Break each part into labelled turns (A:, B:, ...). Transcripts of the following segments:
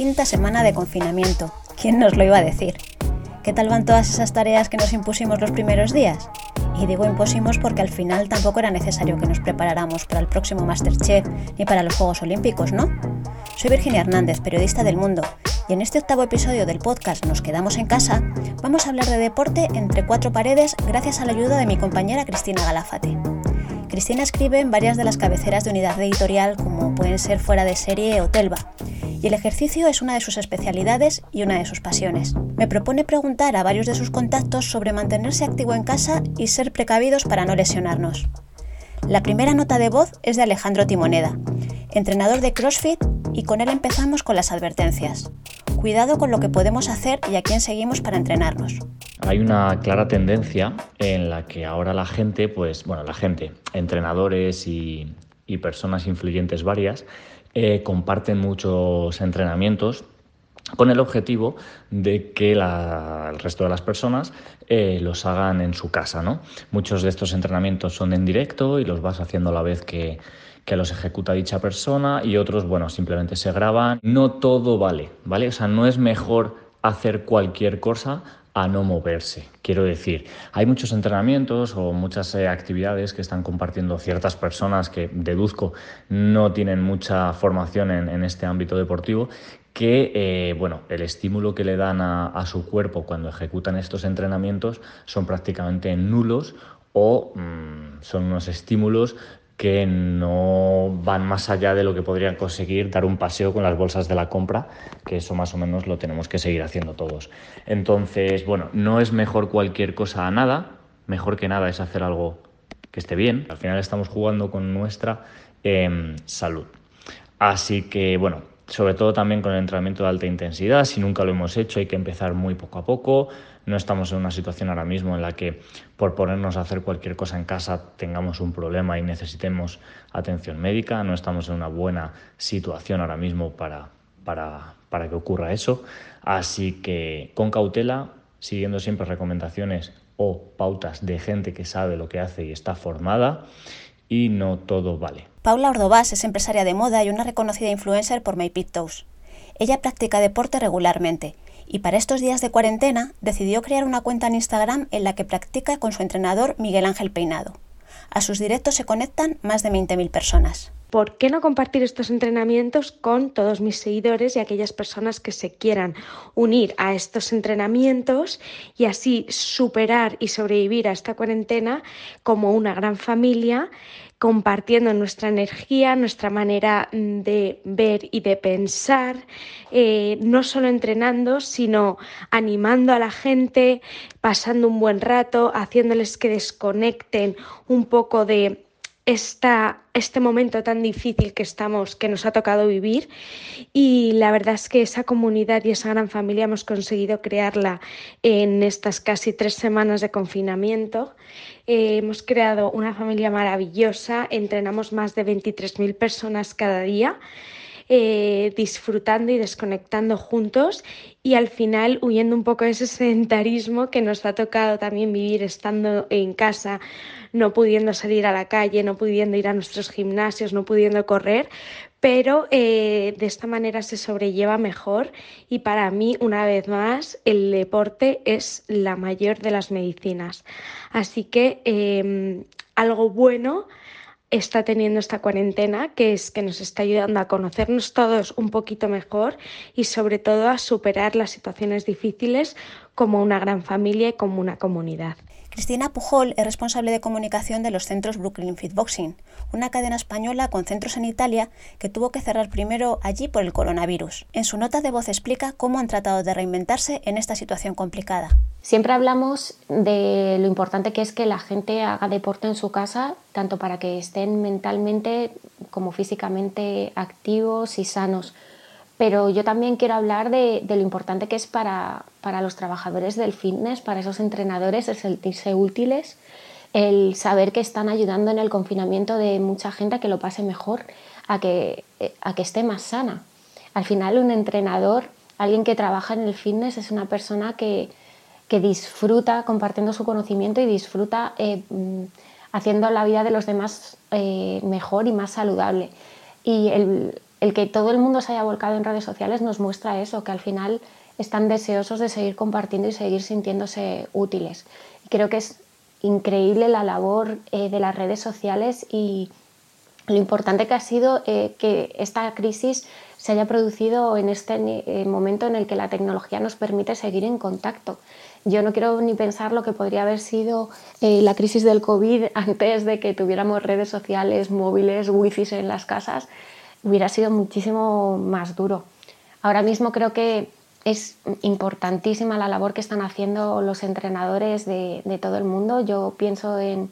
A: quinta semana de confinamiento. ¿Quién nos lo iba a decir? ¿Qué tal van todas esas tareas que nos impusimos los primeros días? Y digo impusimos porque al final tampoco era necesario que nos preparáramos para el próximo Masterchef ni para los Juegos Olímpicos, ¿no? Soy Virginia Hernández, periodista del Mundo, y en este octavo episodio del podcast Nos quedamos en casa, vamos a hablar de deporte entre cuatro paredes gracias a la ayuda de mi compañera Cristina Galafate. Cristina escribe en varias de las cabeceras de unidad editorial como pueden ser Fuera de Serie o Telva, y el ejercicio es una de sus especialidades y una de sus pasiones. Me propone preguntar a varios de sus contactos sobre mantenerse activo en casa y ser precavidos para no lesionarnos. La primera nota de voz es de Alejandro Timoneda, entrenador de CrossFit, y con él empezamos con las advertencias. Cuidado con lo que podemos hacer y a quién seguimos para entrenarnos.
B: Hay una clara tendencia en la que ahora la gente, pues, bueno, la gente, entrenadores y, personas influyentes varias, eh, comparten muchos entrenamientos con el objetivo de que el resto de las personas eh, los hagan en su casa. ¿no? Muchos de estos entrenamientos son en directo y los vas haciendo a la vez que, que los ejecuta dicha persona y otros, bueno, simplemente se graban. No todo vale, ¿vale? O sea, no es mejor hacer cualquier cosa a no moverse. Quiero decir, hay muchos entrenamientos o muchas eh, actividades que están compartiendo ciertas personas que deduzco no tienen mucha formación en, este ámbito deportivo que eh, bueno, el estímulo que le dan a, su cuerpo cuando ejecutan estos entrenamientos son prácticamente nulos o mm, son unos estímulos que no van más allá de lo que podrían conseguir dar un paseo con las bolsas de la compra, que eso más o menos lo tenemos que seguir haciendo todos. Entonces, bueno, no es mejor cualquier cosa a nada, mejor que nada es hacer algo que esté bien. Al final estamos jugando con nuestra em, salud. Así que, bueno, sobre todo también con el entrenamiento de alta intensidad, si nunca lo hemos hecho hay que empezar muy poco a poco, no estamos en una situación ahora mismo en la que por ponernos a hacer cualquier cosa en casa tengamos un problema y necesitemos atención médica, no estamos en una buena situación ahora mismo para, para, para que ocurra eso, así que con cautela, siguiendo siempre recomendaciones o pautas de gente que sabe lo que hace y está formada y no todo vale.
A: Paula Ordovás es empresaria de moda y una reconocida influencer por My. Ella practica deporte regularmente y para estos días de cuarentena decidió crear una cuenta en Instagram en la que practica con su entrenador Miguel Ángel Peinado. A sus directos se conectan más de 20.000 personas.
C: ¿por qué no compartir estos entrenamientos con todos mis seguidores y aquellas personas que se quieran unir a estos entrenamientos y así superar y sobrevivir a esta cuarentena como una gran familia? Compartiendo nuestra energía, nuestra manera mm, de ver y de pensar, eh, no solo entrenando, sino animando a la gente, pasando un buen rato, haciéndoles que desconecten un poco de esta, este momento tan difícil que estamos, que nos ha tocado vivir. Y la verdad es que esa comunidad y esa gran familia hemos conseguido crearla en estas casi tres semanas de confinamiento. Eh, hemos creado una familia maravillosa, entrenamos más de 23.000 personas cada día. Eh, disfrutando y desconectando juntos y al final huyendo un poco de ese sedentarismo que nos ha tocado también vivir estando en casa, no pudiendo salir a la calle, no pudiendo ir a nuestros gimnasios, no pudiendo correr, pero eh, de esta manera se sobrelleva mejor y para mí, una vez más, el deporte es la mayor de las medicinas. Así que em, algo bueno está teniendo esta cuarentena, que es que nos está ayudando a conocernos todos un poquito mejor y sobre todo a superar las situaciones difíciles como una gran familia y como una comunidad.
A: Cristina Pujol es responsable de comunicación de los centros Brooklyn Fitboxing, una cadena española con centros en Italia que tuvo que cerrar primero allí por el coronavirus. En su nota de voz explica cómo han tratado de reinventarse en esta situación complicada.
D: Siempre hablamos de lo importante que es que la gente haga deporte en su casa, tanto para que estén mentalmente como físicamente activos y sanos pero yo también quiero hablar de, lo importante que es para, los trabajadores del fitness, para esos entrenadores, el sentirse útiles, el saber que están ayudando en el confinamiento de mucha gente a que lo pase mejor, a que, a que esté más sana. Al final un entrenador, alguien que trabaja en el fitness, es una persona que, disfruta compartiendo su conocimiento y disfruta eh, mm, haciendo la vida de los demás eh, mejor y más saludable. Y el, el que todo el mundo se haya volcado en redes sociales nos muestra eso, que al final están deseosos de seguir compartiendo y seguir sintiéndose útiles. Y creo que es increíble la labor eh, de las redes sociales y lo importante que ha sido eh, que esta crisis se haya producido en este eh, momento en el que la tecnología nos permite seguir en contacto. Yo no quiero ni pensar lo que podría haber sido la crisis del COVID antes de que tuviéramos redes sociales, móviles, wifi en las casas. Hubiera sido muchísimo más duro. Ahora mismo creo que es importantísima la labor que están haciendo los entrenadores de, todo el mundo. Yo pienso en,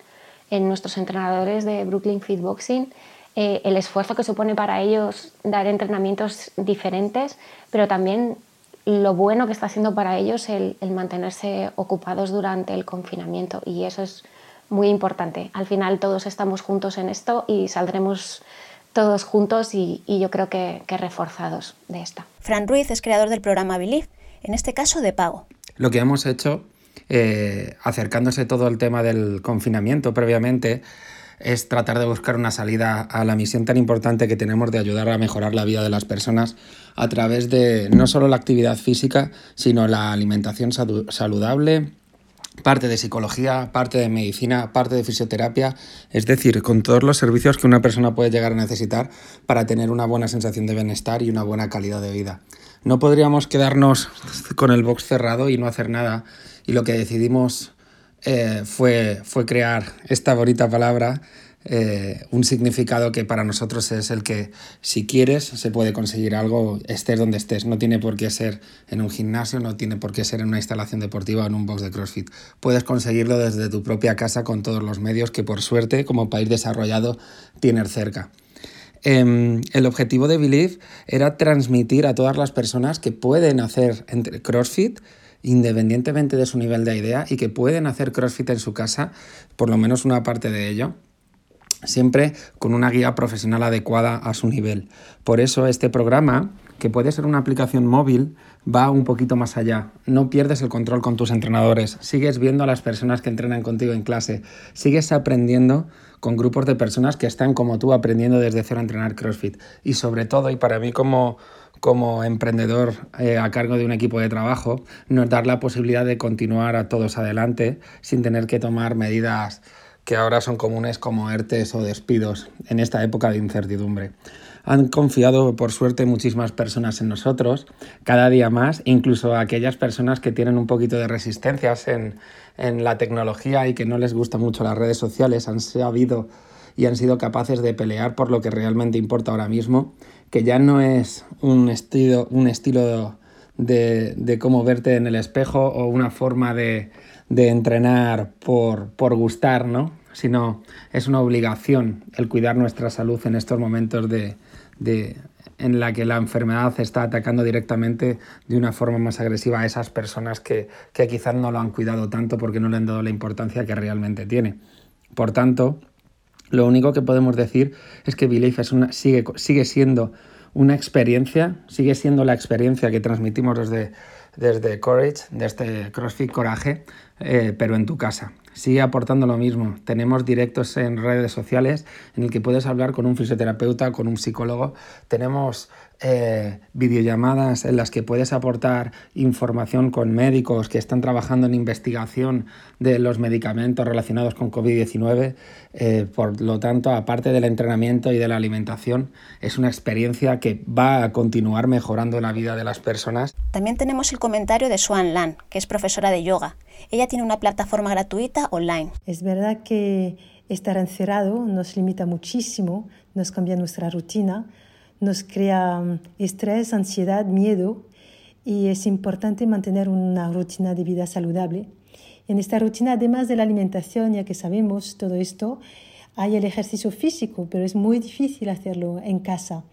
D: nuestros entrenadores de Brooklyn Fit Boxing, eh, el esfuerzo que supone para ellos dar entrenamientos diferentes, pero también lo bueno que está haciendo para ellos el, el mantenerse ocupados durante el confinamiento. Y eso es muy importante. Al final todos estamos juntos en esto y saldremos todos juntos y, yo creo que, reforzados de esta.
A: Fran Ruiz es creador del programa Believe, en este caso de pago.
E: Lo que hemos hecho, eh, acercándose todo el tema del confinamiento previamente, es tratar de buscar una salida a la misión tan importante que tenemos de ayudar a mejorar la vida de las personas a través de no solo la actividad física, sino la alimentación saludable, parte de psicología, parte de medicina, parte de fisioterapia, es decir, con todos los servicios que una persona puede llegar a necesitar para tener una buena sensación de bienestar y una buena calidad de vida. No podríamos quedarnos con el box cerrado y no hacer nada y lo que decidimos eh, fue, fue crear esta bonita palabra eh, un significado que para nosotros es el que si quieres se puede conseguir algo, estés donde estés. No tiene por qué ser en un gimnasio, no tiene por qué ser en una instalación deportiva o en un box de CrossFit. Puedes conseguirlo desde tu propia casa con todos los medios que por suerte como país desarrollado tienes cerca. Em, el objetivo de Believe era transmitir a todas las personas que pueden hacer CrossFit independientemente de su nivel de idea y que pueden hacer CrossFit en su casa, por lo menos una parte de ello, siempre con una guía profesional adecuada a su nivel. Por eso este programa, que puede ser una aplicación móvil, va un poquito más allá. No pierdes el control con tus entrenadores, sigues viendo a las personas que entrenan contigo en clase, sigues aprendiendo con grupos de personas que están como tú aprendiendo desde cero a entrenar CrossFit. Y sobre todo, y para mí como, como emprendedor eh, a cargo de un equipo de trabajo, nos dar la posibilidad de continuar a todos adelante sin tener que tomar medidas que ahora son comunes como ERTES o despidos en esta época de incertidumbre. Han confiado, por suerte, muchísimas personas en nosotros, cada día más, incluso aquellas personas que tienen un poquito de resistencias en, en la tecnología y que no les gustan mucho las redes sociales, han sabido y han sido capaces de pelear por lo que realmente importa ahora mismo, que ya no es un estilo, un estilo de, de cómo verte en el espejo o una forma de, de entrenar por, por gustar, ¿no? sino es una obligación el cuidar nuestra salud en estos momentos de, de, en la que la enfermedad está atacando directamente de una forma más agresiva a esas personas que, que quizás no lo han cuidado tanto porque no le han dado la importancia que realmente tiene. Por tanto, lo único que podemos decir es que Belief es una, sigue, sigue siendo una experiencia, sigue siendo la experiencia que transmitimos desde, desde Courage, desde este CrossFit Coraje, eh, pero en tu casa sigue aportando lo mismo. Tenemos directos en redes sociales en el que puedes hablar con un fisioterapeuta, con un psicólogo. Tenemos eh, videollamadas en las que puedes aportar información con médicos que están trabajando en investigación de los medicamentos relacionados con COVID-19. Eh, por lo tanto, aparte del entrenamiento y de la alimentación, es una experiencia que va a continuar mejorando la vida de las personas.
A: También tenemos el comentario de Swan Lan, que es profesora de yoga. Ella tiene una plataforma gratuita
F: Es verdad que estar encerrado nos limita muchísimo, nos cambia nuestra rutina nos crea mm, estrés, ansiedad, miedo y es importante mantener una rutina de vida saludable. En esta rutina, además de la alimentación, ya que sabemos todo esto, hay el ejercicio físico, pero es muy difícil hacerlo en casa.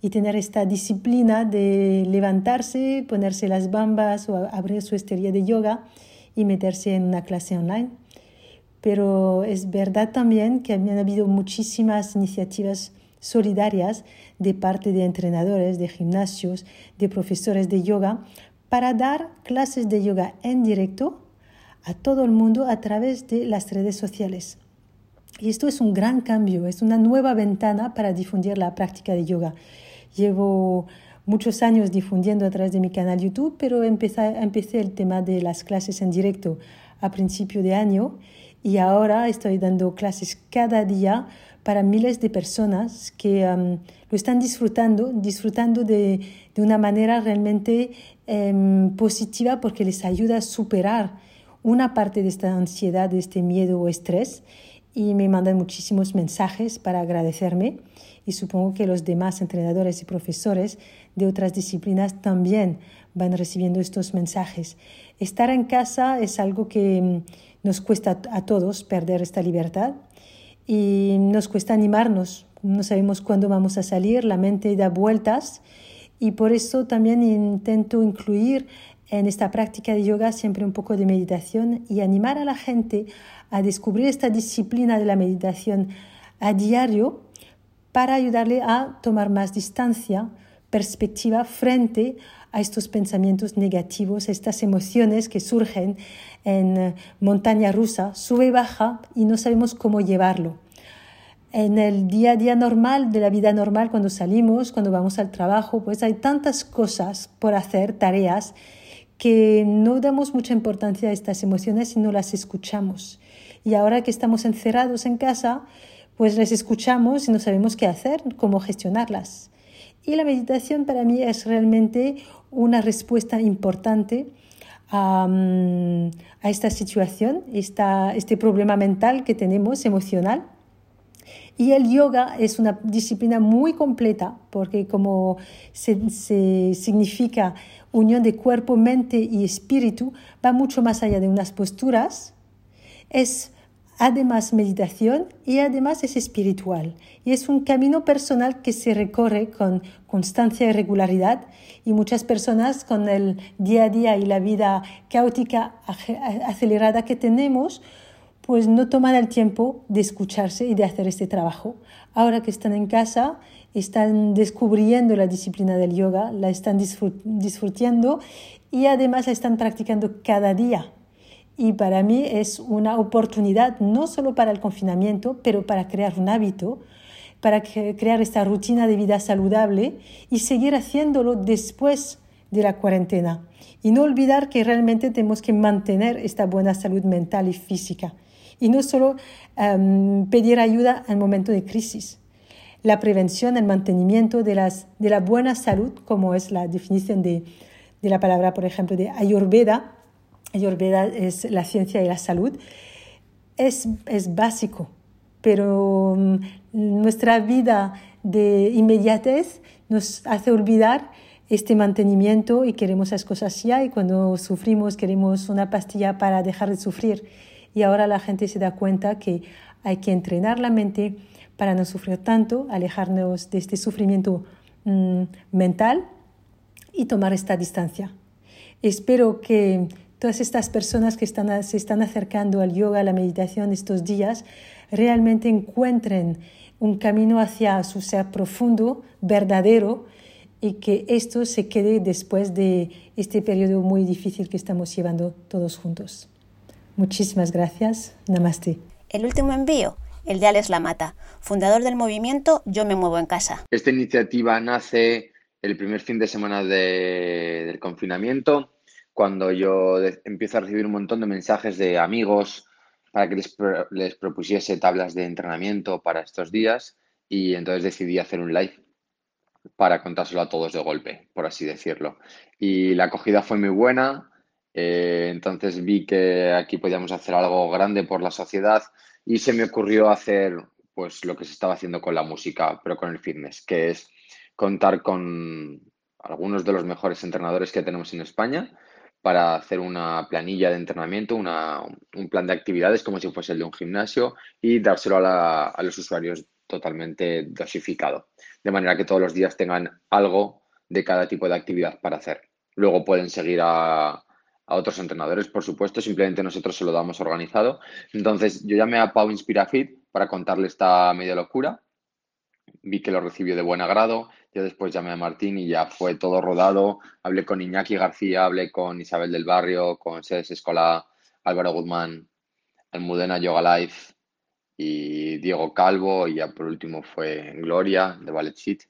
F: Y tener esta disciplina de levantarse, ponerse las bambas o abrir su estería de yoga y meterse en una clase online. Pero es verdad también que han habido muchísimas iniciativas solidarias de parte de entrenadores de gimnasios, de profesores de yoga, para dar clases de yoga en directo a todo el mundo a través de las redes sociales. Y esto es un gran cambio, es una nueva ventana para difundir la práctica de yoga. Llevo muchos años difundiendo a través de mi canal YouTube, pero empecé, empecé el tema de las clases en directo a principio de año y ahora estoy dando clases cada día para miles de personas que lo están disfrutando, disfrutando de, de una manera realmente em, positiva porque les ayuda a superar una parte de esta ansiedad, de este miedo o estrés. Y me mandan muchísimos mensajes para agradecerme. Y supongo que los demás entrenadores y profesores de otras disciplinas también van recibiendo estos mensajes. Estar en casa es algo que mm, nos cuesta a todos perder esta libertad y nos cuesta animarnos. No sabemos cuándo vamos a salir, la mente da vueltas y por eso también intento incluir en esta práctica de yoga siempre un poco de meditación y animar a la gente a descubrir esta disciplina de la meditación a diario para ayudarle a tomar más distancia, perspectiva frente a estos pensamientos negativos, a estas emociones que surgen en eh, montaña rusa, sube y baja y no sabemos cómo llevarlo. En el día a día normal, de la vida normal, cuando salimos, cuando vamos al trabajo, pues hay tantas cosas por hacer, tareas, que no damos mucha importancia a estas emociones y no las escuchamos. Y ahora que estamos encerrados en casa, pues las escuchamos y no sabemos qué hacer, cómo gestionarlas. Y la meditación para mí es realmente una respuesta importante a, mm, esta situación, este problema mental que tenemos, emocional. Y el yoga es una disciplina muy completa porque como se, significa unión de cuerpo, mente y espíritu, va mucho más allá de unas posturas. Es además meditación y además es espiritual. Y es un camino personal que se recorre con constancia y regularidad y muchas personas con el día a día y la vida caótica acelerada que tenemos, pues no toman el tiempo de escucharse y de hacer este trabajo. Ahora que están en casa, están descubriendo la disciplina del yoga, la están disfrutando y además la están practicando cada día y para mí es una oportunidad no solo para el confinamiento, pero para crear un hábito, para crear esta rutina de vida saludable y seguir haciéndolo después de la cuarentena. Y no olvidar que realmente tenemos que mantener esta buena salud mental y física. Y no solo em, pedir ayuda en momento de crisis. La prevención, el mantenimiento de, las, de la buena salud, como es la definición de, de la palabra, por ejemplo, de Ayurveda, Ayurveda es la ciencia y la salud, es, es básico, pero mm, nuestra vida de inmediatez nos hace olvidar este mantenimiento y queremos las cosas ya y cuando sufrimos queremos una pastilla para dejar de sufrir. Y ahora la gente se da cuenta que hay que entrenar la mente para no sufrir tanto, alejarnos de este sufrimiento mm, mental y tomar esta distancia. Espero que todas estas personas que están, se están acercando al yoga, a la meditación estos días, realmente encuentren un camino hacia su ser profundo, verdadero, y que esto se quede después de este periodo muy difícil que estamos llevando todos juntos. Muchísimas gracias. Namaste.
A: El último envío, el de Alex Lamata, fundador del movimiento Yo me muevo en casa.
G: Esta iniciativa nace el primer fin de semana del confinamiento cuando yo empiezo a recibir un montón de mensajes de amigos para que les, propusiese tablas de entrenamiento para estos días y entonces decidí hacer un live para contárselo a todos de golpe, por así decirlo. Y la acogida fue muy buena, eh, entonces vi que aquí podíamos hacer algo grande por la sociedad y se me ocurrió hacer pues lo que se estaba haciendo con la música, pero con el fitness, que es contar con algunos de los mejores entrenadores que tenemos en España para hacer una planilla de entrenamiento, un plan de actividades como si fuese el de un gimnasio y dárselo a, los usuarios totalmente dosificado, de manera que todos los días tengan algo de cada tipo de actividad para hacer. Luego pueden seguir a, a otros entrenadores, por supuesto, simplemente nosotros se lo damos organizado. Entonces, yo llamé a Pau Inspirafit para contarle esta media locura. Vi que lo recibió de buen agrado yo después llamé a Martín y ya fue todo rodado. Hablé con Iñaki García, hablé con Isabel del Barrio, con Sedes Escola, Álvaro Guzmán, Almudena Yoga Life y Diego Calvo. Y ya por último fue Gloria de Ballet Sheet.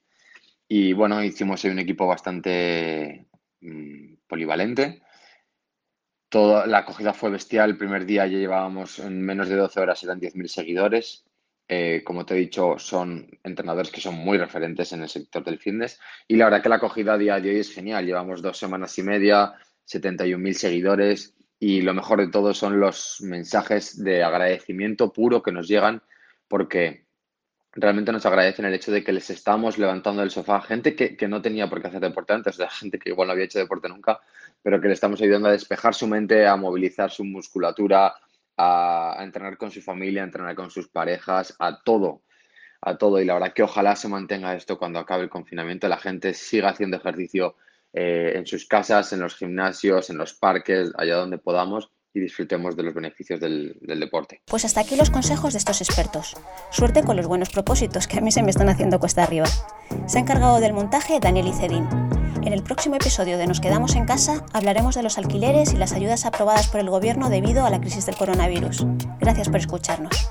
G: Y bueno, hicimos un equipo bastante mm, polivalente. Toda la acogida fue bestial. El primer día ya llevábamos en menos de 12 horas, eran 10.000 seguidores. Eh, como te he dicho, son entrenadores que son muy referentes en el sector del fitness. Y la verdad que la acogida día a día es genial. Llevamos dos semanas y media, 71.000 seguidores. Y lo mejor de todo son los mensajes de agradecimiento puro que nos llegan porque realmente nos agradecen el hecho de que les estamos levantando del sofá, gente que, no tenía por qué hacer deporte antes, o gente que igual no había hecho deporte nunca, pero que le estamos ayudando a despejar su mente, a movilizar su musculatura, a, entrenar con su familia, a entrenar con sus parejas, a todo, a todo. Y la verdad que ojalá se mantenga esto cuando acabe el confinamiento, la gente siga haciendo ejercicio eh, en sus casas, en los gimnasios, en los parques, allá donde podamos y disfrutemos de los beneficios del, deporte.
A: Pues hasta aquí los consejos de estos expertos. Suerte con los buenos propósitos que a mí se me están haciendo cuesta arriba. Se ha encargado del montaje Daniel Icedín. En el próximo episodio de Nos quedamos en casa hablaremos de los alquileres y las ayudas aprobadas por el gobierno debido a la crisis del coronavirus. Gracias por escucharnos.